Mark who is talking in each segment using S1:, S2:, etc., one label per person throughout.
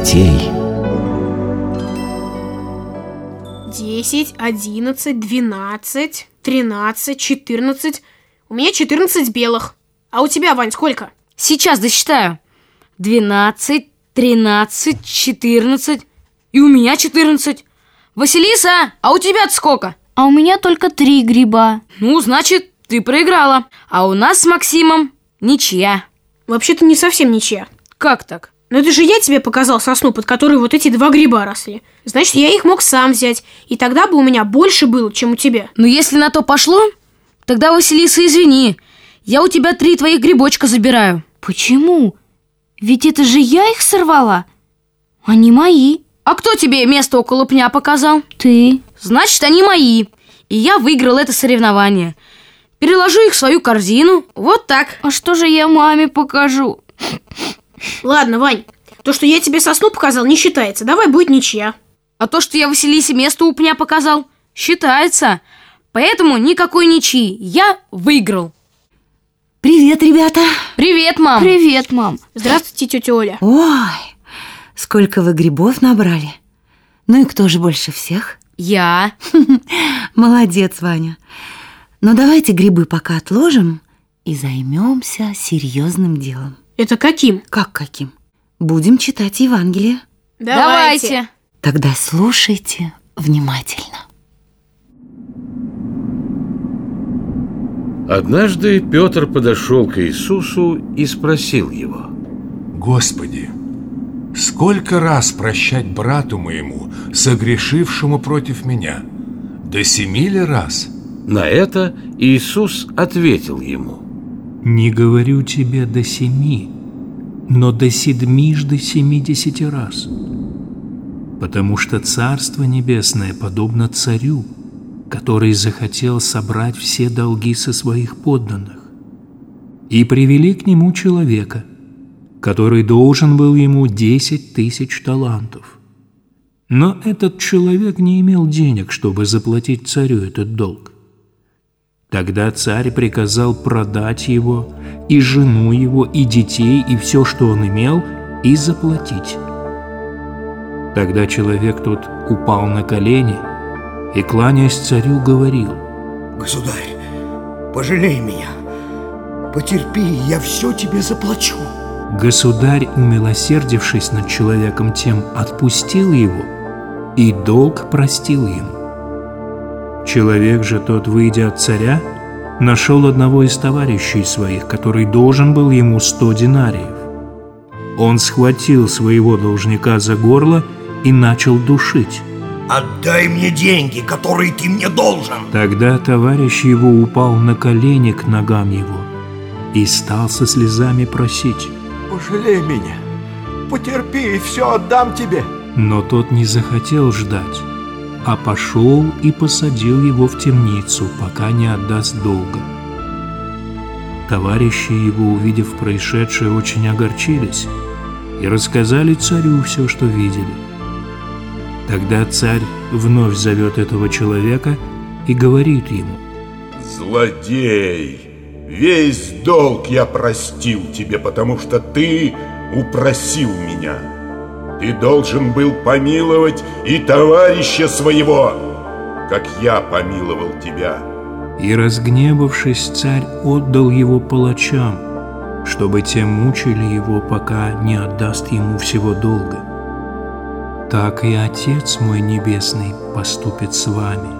S1: детей.
S2: Десять, одиннадцать, двенадцать, тринадцать, четырнадцать. У меня четырнадцать белых. А у тебя, Вань, сколько?
S3: Сейчас досчитаю. Двенадцать, тринадцать, четырнадцать. И у меня четырнадцать. Василиса, а у тебя сколько?
S4: А у меня только три гриба.
S3: Ну, значит, ты проиграла. А у нас с Максимом ничья.
S2: Вообще-то не совсем ничья.
S3: Как так?
S2: Но это же я тебе показал сосну, под которой вот эти два гриба росли. Значит, я их мог сам взять, и тогда бы у меня больше было, чем у тебя.
S3: Ну, если на то пошло, тогда, Василиса, извини. Я у тебя три твоих грибочка забираю.
S4: Почему? Ведь это же я их сорвала. Они мои.
S3: А кто тебе место около пня показал?
S4: Ты.
S3: Значит, они мои. И я выиграл это соревнование. Переложу их в свою корзину. Вот так.
S4: А что же я маме покажу?
S2: Ладно, Вань, то, что я тебе сосну показал, не считается. Давай будет ничья.
S3: А то, что я Василисе место у пня показал, считается. Поэтому никакой ничьи. Я выиграл.
S5: Привет, ребята.
S3: Привет, мам.
S4: Привет, мам.
S2: Здравствуйте, тетя Оля.
S5: Ой, сколько вы грибов набрали. Ну и кто же больше всех?
S3: Я.
S5: Молодец, Ваня. Но давайте грибы пока отложим и займемся серьезным делом.
S2: Это каким?
S5: Как каким? Будем читать Евангелие.
S3: Давайте.
S5: Тогда слушайте внимательно.
S6: Однажды Петр подошел к Иисусу и спросил его.
S7: Господи, сколько раз прощать брату моему, согрешившему против меня? До семи ли раз?
S6: На это Иисус ответил ему.
S8: Не говорю тебе до семи, но до седьмижды семидесяти раз. Потому что Царство Небесное подобно царю, который захотел собрать все долги со своих подданных. И привели к нему человека, который должен был ему десять тысяч талантов. Но этот человек не имел денег, чтобы заплатить царю этот долг. Тогда царь приказал продать его, и жену его, и детей, и все, что он имел, и заплатить. Тогда человек тот упал на колени и, кланяясь царю, говорил,
S9: Государь, пожалей меня, потерпи, я все тебе заплачу.
S8: Государь, умилосердившись над человеком тем, отпустил его, и долг простил ему. Человек же тот, выйдя от царя, нашел одного из товарищей своих, который должен был ему сто динариев. Он схватил своего должника за горло и начал душить.
S9: Отдай мне деньги, которые ты мне должен.
S8: Тогда товарищ его упал на колени к ногам его и стал со слезами просить.
S9: Пожалей меня, потерпи, и все отдам тебе.
S8: Но тот не захотел ждать, а пошел и посадил его в темницу, пока не отдаст долга. Товарищи его, увидев происшедшее, очень огорчились и рассказали царю все, что видели. Тогда царь вновь зовет этого человека и говорит ему,
S7: Злодей, весь долг я простил тебе, потому что ты упросил меня. Ты должен был помиловать и товарища своего, как я помиловал тебя.
S8: И, разгневавшись, царь отдал его палачам, чтобы те мучили его, пока не отдаст ему всего долга. Так и Отец мой Небесный поступит с вами,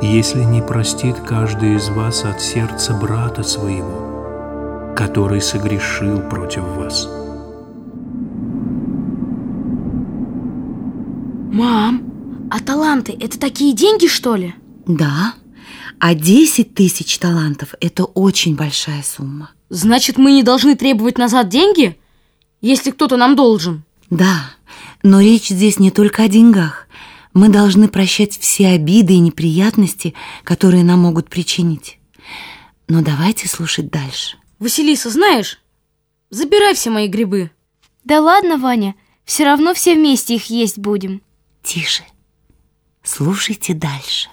S8: если не простит каждый из вас от сердца брата своего, который согрешил против вас.
S3: Мам, а таланты – это такие деньги, что ли?
S5: Да, а 10 тысяч талантов – это очень большая сумма.
S3: Значит, мы не должны требовать назад деньги, если кто-то нам должен?
S5: Да, но речь здесь не только о деньгах. Мы должны прощать все обиды и неприятности, которые нам могут причинить. Но давайте слушать дальше.
S3: Василиса, знаешь, забирай все мои грибы.
S4: Да ладно, Ваня, все равно все вместе их есть будем.
S5: Тише. Слушайте дальше.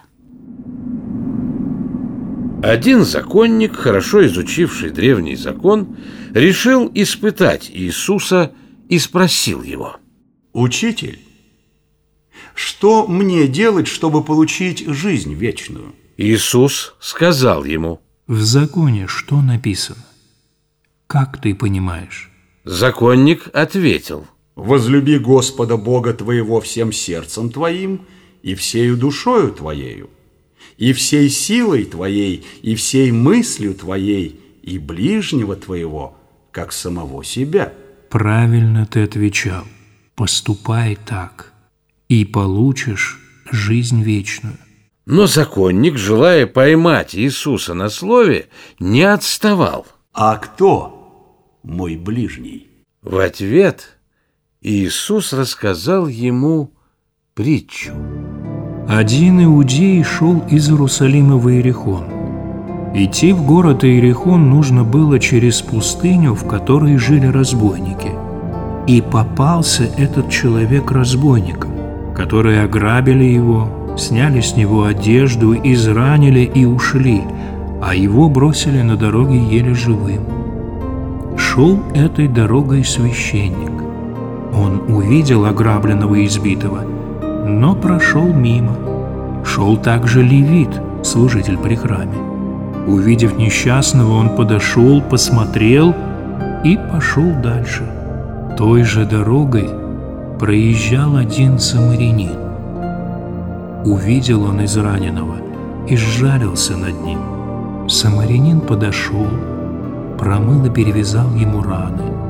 S6: Один законник, хорошо изучивший древний закон, решил испытать Иисуса и спросил его –
S9: Учитель, что мне делать, чтобы получить жизнь вечную?
S6: Иисус сказал ему,
S8: В законе что написано? Как ты понимаешь?
S6: Законник ответил,
S9: Возлюби Господа Бога твоего всем сердцем твоим и всею душою твоею, и всей силой твоей, и всей мыслью твоей, и ближнего твоего, как самого себя.
S8: Правильно ты отвечал. Поступай так, и получишь жизнь вечную.
S6: но законник, желая поймать Иисуса на слове, не отставал.
S9: А кто мой ближний?
S6: В ответ Иисус рассказал ему притчу.
S8: Один иудей шел из Иерусалима в Иерихон. Идти в город Иерихон нужно было через пустыню, в которой жили разбойники. И попался этот человек разбойникам, которые ограбили его, сняли с него одежду, изранили и ушли, а его бросили на дороге еле живым. Шел этой дорогой священник. Он увидел ограбленного и избитого, но прошел мимо. Шел также левит, служитель при храме. Увидев несчастного, он подошел, посмотрел и пошел дальше. Той же дорогой проезжал один самарянин. Увидел он израненного и сжалился над ним. Самарянин подошел, промыл и перевязал ему раны.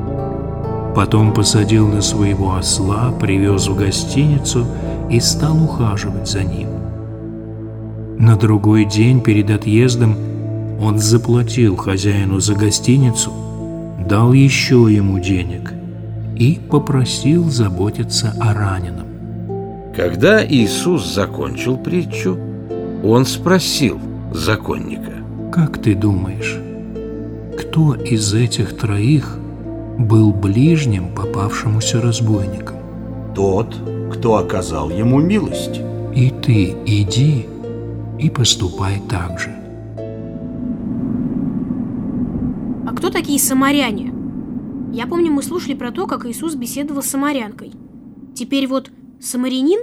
S8: Потом посадил на своего осла, привез в гостиницу и стал ухаживать за ним. На другой день перед отъездом он заплатил хозяину за гостиницу, дал еще ему денег и попросил заботиться о раненом.
S6: Когда Иисус закончил притчу, он спросил законника,
S8: Как ты думаешь, кто из этих троих был ближним попавшемуся разбойникам?
S9: Тот, кто оказал ему милость.
S8: И ты иди и поступай так же.
S2: А кто такие самаряне? Я помню, мы слушали про то, как Иисус беседовал с самарянкой. Теперь вот самарянин?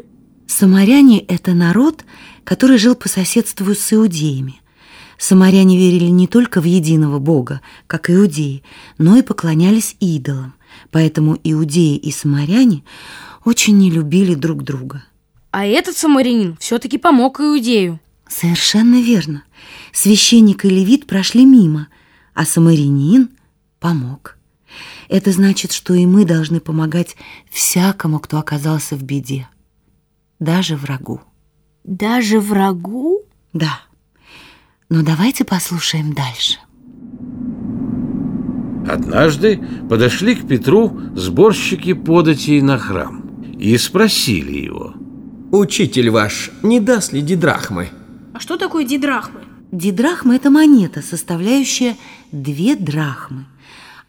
S5: Самаряне – это народ, который жил по соседству с иудеями. Самаряне верили не только в единого Бога, как иудеи, но и поклонялись идолам. Поэтому иудеи и самаряне очень не любили друг друга.
S3: А этот самарянин все-таки помог иудею.
S5: Совершенно верно. Священник и левит прошли мимо, а самарянин помог. Это значит, что и мы должны помогать всякому, кто оказался в беде, даже врагу.
S4: Даже врагу?
S5: Да. Но давайте послушаем дальше.
S6: Однажды подошли к Петру сборщики податей на храм и спросили его.
S1: Учитель ваш не даст ли дидрахмы?
S2: А что такое дидрахмы?
S5: Дидрахма – это монета, составляющая две драхмы.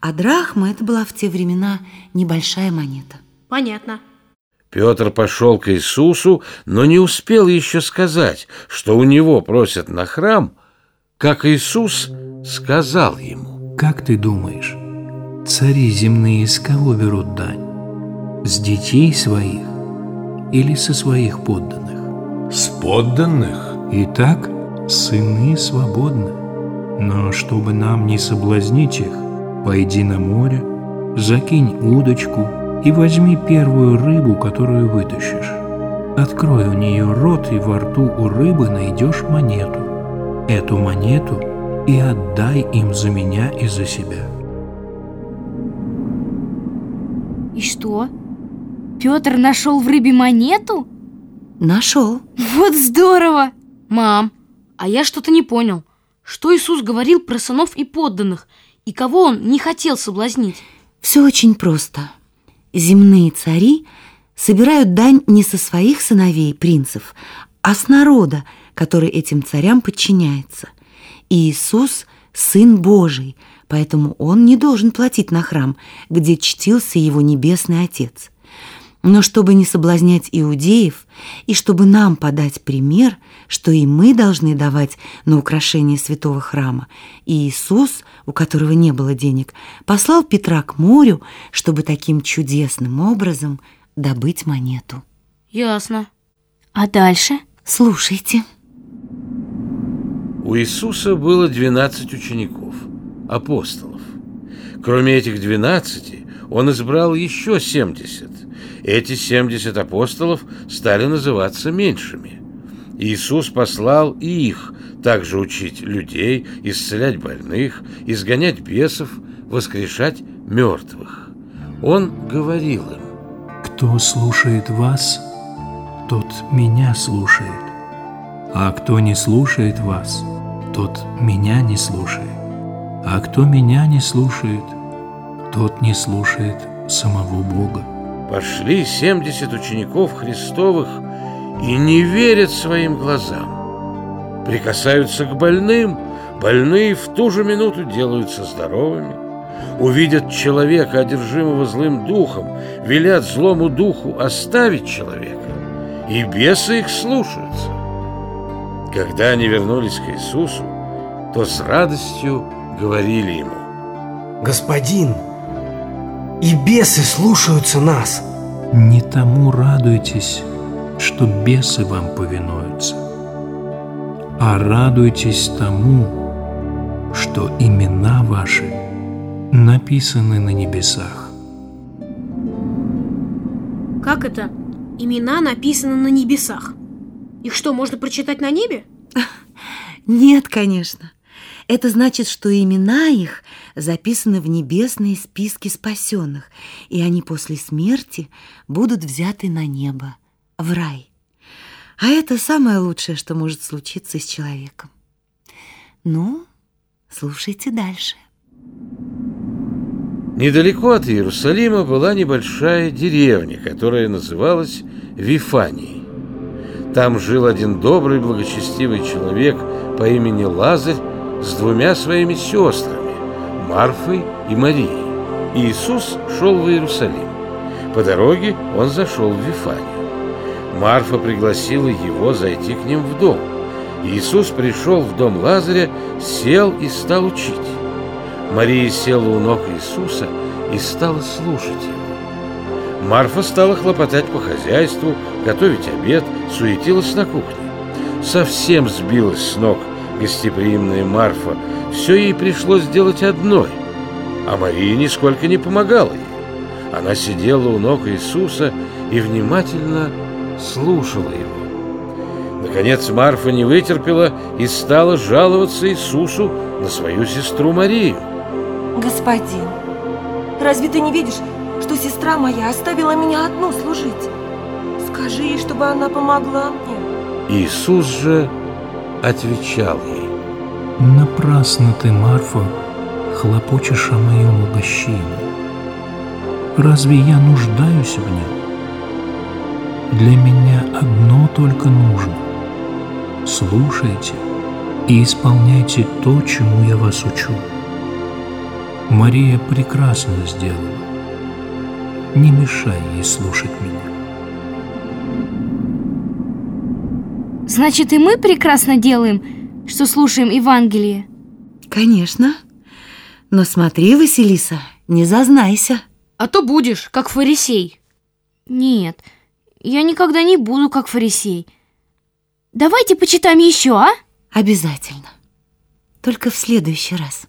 S5: А драхма – это была в те времена небольшая монета.
S2: Понятно.
S6: Петр пошел к Иисусу, но не успел еще сказать, что у него просят на храм, как Иисус сказал ему.
S8: Как ты думаешь, цари земные с кого берут дань? С детей своих или со своих подданных?
S6: С подданных?
S8: Итак, сыны свободны. Но чтобы нам не соблазнить их, пойди на море, закинь удочку и возьми первую рыбу, которую вытащишь. Открой у нее рот, и во рту у рыбы найдешь монету. Эту монету и отдай им за меня и за себя.
S4: И что? Петр нашел в рыбе монету?
S5: Нашел.
S4: Вот здорово!
S3: Мам, а я что-то не понял. Что Иисус говорил про сынов и подданных, и кого он не хотел соблазнить?
S5: Все очень просто. Земные цари собирают дань не со своих сыновей, принцев, а с народа, который этим царям подчиняется. И Иисус – Сын Божий, поэтому Он не должен платить на храм, где чтился Его Небесный Отец. Но чтобы не соблазнять иудеев, и чтобы нам подать пример, что и мы должны давать на украшение святого храма, и Иисус, у которого не было денег, послал Петра к морю, чтобы таким чудесным образом добыть монету.
S3: Ясно.
S4: А дальше?
S5: Слушайте.
S6: У Иисуса было 12 учеников, апостолов. Кроме этих 12, он избрал еще 70. Эти 70 апостолов стали называться меньшими. Иисус послал и их также учить людей, исцелять больных, изгонять бесов, воскрешать мертвых. Он говорил им,
S8: Кто слушает вас, тот меня слушает. А кто не слушает вас, тот меня не слушает. А кто меня не слушает, тот не слушает самого Бога.
S6: Пошли 70 учеников Христовых и не верят своим глазам. Прикасаются к больным, больные в ту же минуту делаются здоровыми. Увидят человека, одержимого злым духом, велят злому духу оставить человека, и бесы их слушаются. Когда они вернулись к Иисусу, то с радостью говорили ему,
S1: Господин, и бесы слушаются нас.
S8: Не тому радуйтесь, что бесы вам повинуются, а радуйтесь тому, что имена ваши написаны на небесах.
S2: Как это? Имена написаны на небесах. Их что, можно прочитать на небе?
S5: Нет, конечно. Это значит, что имена их записаны в небесные списки спасенных, и они после смерти будут взяты на небо, в рай. А это самое лучшее, что может случиться с человеком. Ну, слушайте дальше.
S6: Недалеко от Иерусалима была небольшая деревня, которая называлась Вифанией. Там жил один добрый, благочестивый человек по имени Лазарь с двумя своими сестрами, Марфой и Марией. Иисус шел в Иерусалим. По дороге он зашел в Вифанию. Марфа пригласила его зайти к ним в дом. Иисус пришел в дом Лазаря, сел и стал учить. Мария села у ног Иисуса и стала слушать его. Марфа стала хлопотать по хозяйству, готовить обед, суетилась на кухне. Совсем сбилась с ног гостеприимная Марфа. Все ей пришлось сделать одной, а Мария нисколько не помогала ей. Она сидела у ног Иисуса и внимательно слушала его. Наконец Марфа не вытерпела и стала жаловаться Иисусу на свою сестру Марию.
S10: Господин, разве ты не видишь, что сестра моя оставила меня одну служить? Скажи ей, чтобы она помогла мне.
S6: Иисус же отвечал ей.
S8: Напрасно ты, Марфа, хлопочешь о моем угощении. Разве я нуждаюсь в нем? Для меня одно только нужно. Слушайте и исполняйте то, чему я вас учу. Мария прекрасно сделала. Не мешай ей слушать меня.
S4: Значит, и мы прекрасно делаем, что слушаем Евангелие.
S5: Конечно. Но смотри, Василиса, не зазнайся.
S3: А то будешь, как фарисей.
S4: Нет, я никогда не буду как фарисей. Давайте почитаем еще, а?
S5: Обязательно. Только в следующий раз.